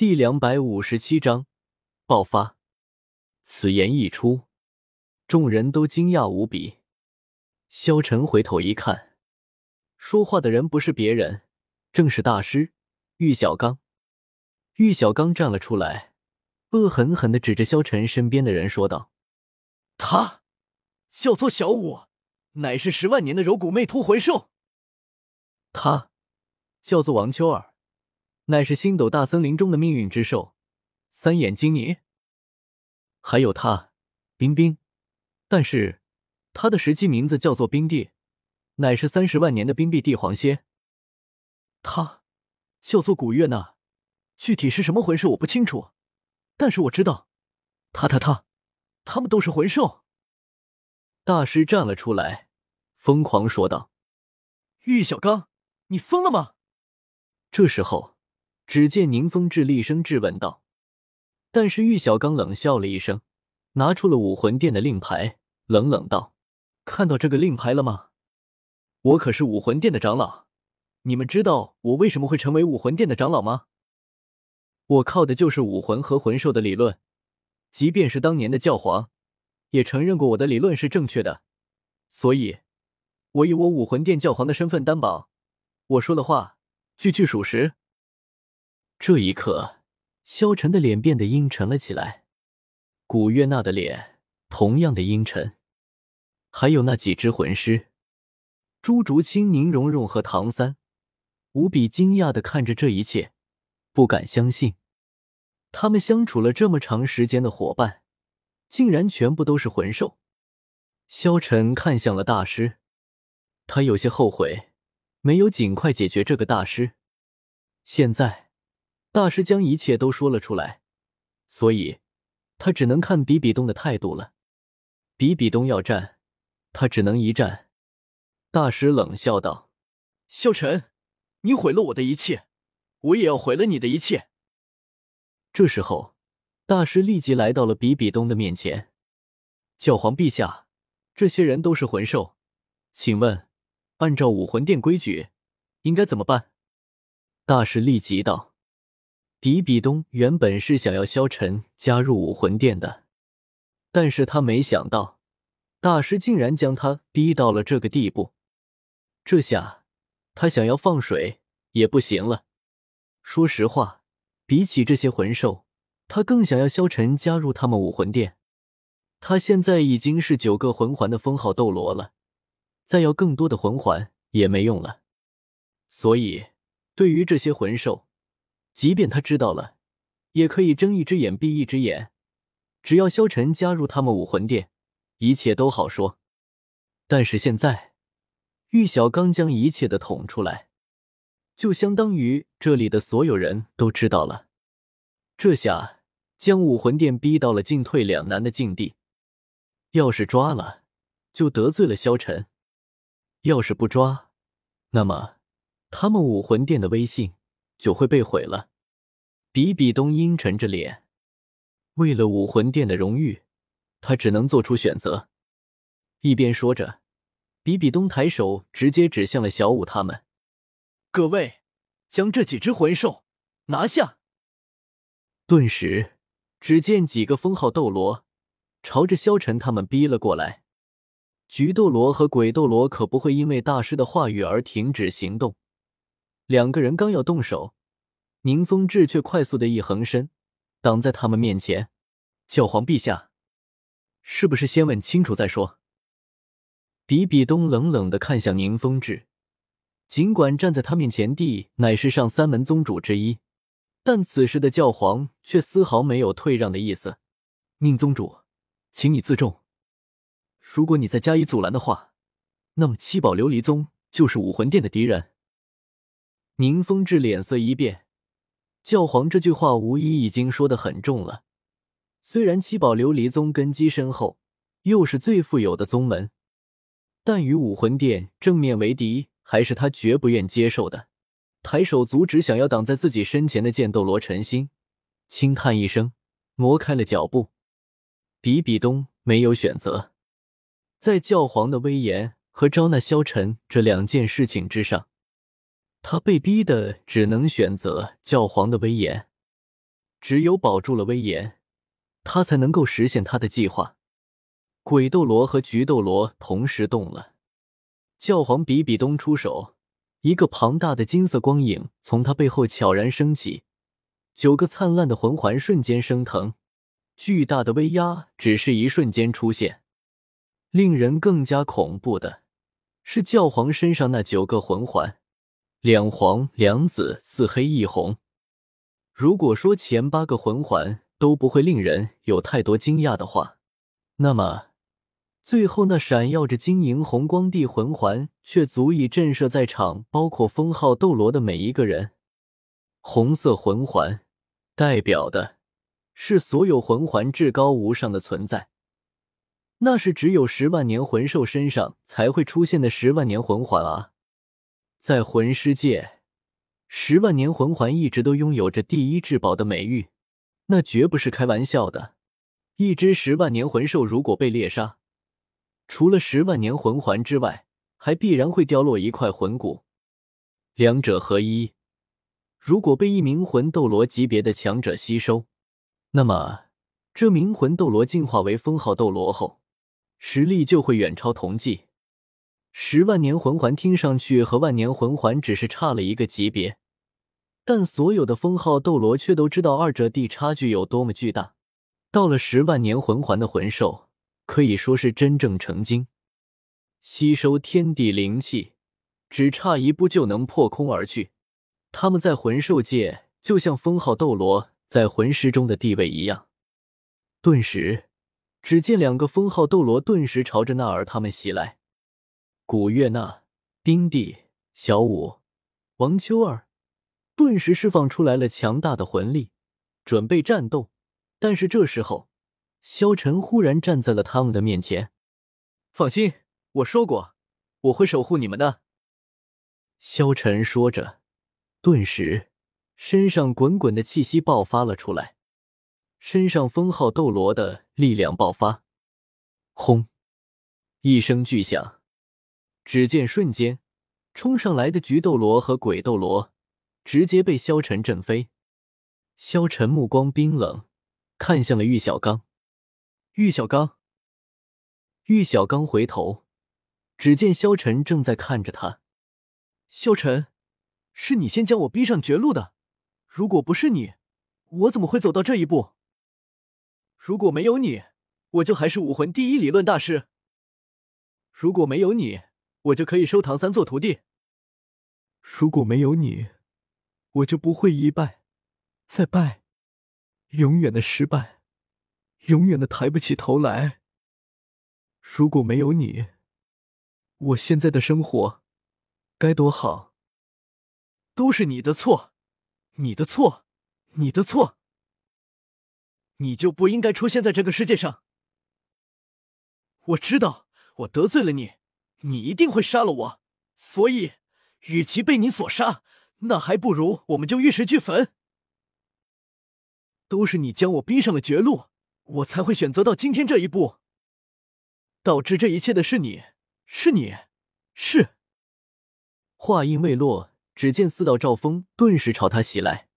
第两百五十七章爆发。此言一出，众人都惊讶无比。萧晨回头一看，说话的人不是别人，正是大师玉小刚。玉小刚站了出来，恶狠狠的指着萧晨身边的人说道：“他叫做小五，乃是十万年的柔骨魅突魂兽。他叫做王秋儿。”乃是星斗大森林中的命运之兽，三眼金猊。还有他，冰冰，但是他的实际名字叫做冰帝，乃是三十万年的冰碧帝皇蝎。他叫做古月娜，具体是什么魂兽我不清楚，但是我知道，他他他，他们都是魂兽。大师站了出来，疯狂说道：“玉小刚，你疯了吗？”这时候。只见宁风致厉声质问道，但是玉小刚冷笑了一声，拿出了武魂殿的令牌，冷冷道：“看到这个令牌了吗？我可是武魂殿的长老，你们知道我为什么会成为武魂殿的长老吗？我靠的就是武魂和魂兽的理论，即便是当年的教皇，也承认过我的理论是正确的，所以，我以我武魂殿教皇的身份担保，我说的话句句属实。”这一刻，萧晨的脸变得阴沉了起来，古月娜的脸同样的阴沉，还有那几只魂师，朱竹清、宁荣荣和唐三，无比惊讶的看着这一切，不敢相信，他们相处了这么长时间的伙伴，竟然全部都是魂兽。萧晨看向了大师，他有些后悔，没有尽快解决这个大师，现在。大师将一切都说了出来，所以他只能看比比东的态度了。比比东要战，他只能一战。大师冷笑道：“萧晨，你毁了我的一切，我也要毁了你的一切。”这时候，大师立即来到了比比东的面前：“教皇陛下，这些人都是魂兽，请问，按照武魂殿规矩，应该怎么办？”大师立即道。比比东原本是想要萧晨加入武魂殿的，但是他没想到大师竟然将他逼到了这个地步，这下他想要放水也不行了。说实话，比起这些魂兽，他更想要萧晨加入他们武魂殿。他现在已经是九个魂环的封号斗罗了，再要更多的魂环也没用了。所以，对于这些魂兽，即便他知道了，也可以睁一只眼闭一只眼。只要萧晨加入他们武魂殿，一切都好说。但是现在，玉小刚将一切的捅出来，就相当于这里的所有人都知道了。这下将武魂殿逼到了进退两难的境地。要是抓了，就得罪了萧晨；要是不抓，那么他们武魂殿的威信就会被毁了。比比东阴沉着脸，为了武魂殿的荣誉，他只能做出选择。一边说着，比比东抬手直接指向了小舞他们：“各位，将这几只魂兽拿下！”顿时，只见几个封号斗罗朝着萧晨他们逼了过来。菊斗罗和鬼斗罗可不会因为大师的话语而停止行动。两个人刚要动手。宁风致却快速的一横身，挡在他们面前。教皇陛下，是不是先问清楚再说？比比东冷冷的看向宁风致，尽管站在他面前的乃是上三门宗主之一，但此时的教皇却丝毫没有退让的意思。宁宗主，请你自重。如果你再加以阻拦的话，那么七宝琉璃宗就是武魂殿的敌人。宁风致脸色一变。教皇这句话无疑已经说的很重了。虽然七宝琉璃宗根基深厚，又是最富有的宗门，但与武魂殿正面为敌，还是他绝不愿接受的。抬手阻止想要挡在自己身前的剑斗罗陈心，轻叹一声，挪开了脚步。比比东没有选择，在教皇的威严和招纳萧晨这两件事情之上。他被逼的只能选择教皇的威严。只有保住了威严，他才能够实现他的计划。鬼斗罗和菊斗罗同时动了，教皇比比东出手，一个庞大的金色光影从他背后悄然升起，九个灿烂的魂环瞬间升腾，巨大的威压只是一瞬间出现。令人更加恐怖的是，教皇身上那九个魂环，两黄两紫四黑一红。如果说前八个魂环都不会令人有太多惊讶的话，那么最后那闪耀着晶莹红光地魂环却足以震慑在场包括封号斗罗的每一个人。红色魂环代表的是所有魂环至高无上的存在。那是只有十万年魂兽身上才会出现的十万年魂环啊！在魂师界，十万年魂环一直都拥有着第一至宝的美誉，那绝不是开玩笑的。一只十万年魂兽如果被猎杀，除了十万年魂环之外，还必然会掉落一块魂骨，两者合一。如果被一名魂斗罗级别的强者吸收，那么这名魂斗罗进化为封号斗罗后。实力就会远超同级。十万年魂环听上去和万年魂环只是差了一个级别，但所有的封号斗罗却都知道二者的差距有多么巨大。到了十万年魂环的魂兽，可以说是真正成精，吸收天地灵气，只差一步就能破空而去。他们在魂兽界就像封号斗罗在魂师中的地位一样。顿时。只见两个封号斗罗顿时朝着那儿他们袭来，古月娜、冰帝、小舞、王秋儿顿时释放出来了强大的魂力，准备战斗。但是这时候，萧晨忽然站在了他们的面前。放心，我说过，我会守护你们的。萧晨说着，顿时身上滚滚的气息爆发了出来。身上封号斗罗的力量爆发，轰！一声巨响，只见瞬间冲上来的菊斗罗和鬼斗罗直接被萧晨震飞。萧晨目光冰冷，看向了玉小刚。玉小刚，玉小刚回头，只见萧晨正在看着他。萧晨，是你先将我逼上绝路的，如果不是你，我怎么会走到这一步？如果没有你，我就还是武魂第一理论大师。如果没有你，我就可以收唐三做徒弟。如果没有你，我就不会一败再败，永远的失败，永远的抬不起头来。如果没有你，我现在的生活该多好！都是你的错，你的错，你的错。你就不应该出现在这个世界上。我知道我得罪了你，你一定会杀了我，所以，与其被你所杀，那还不如我们就玉石俱焚。都是你将我逼上了绝路，我才会选择到今天这一步。导致这一切的是你，是你，是。话音未落，只见四道赵风顿时朝他袭来。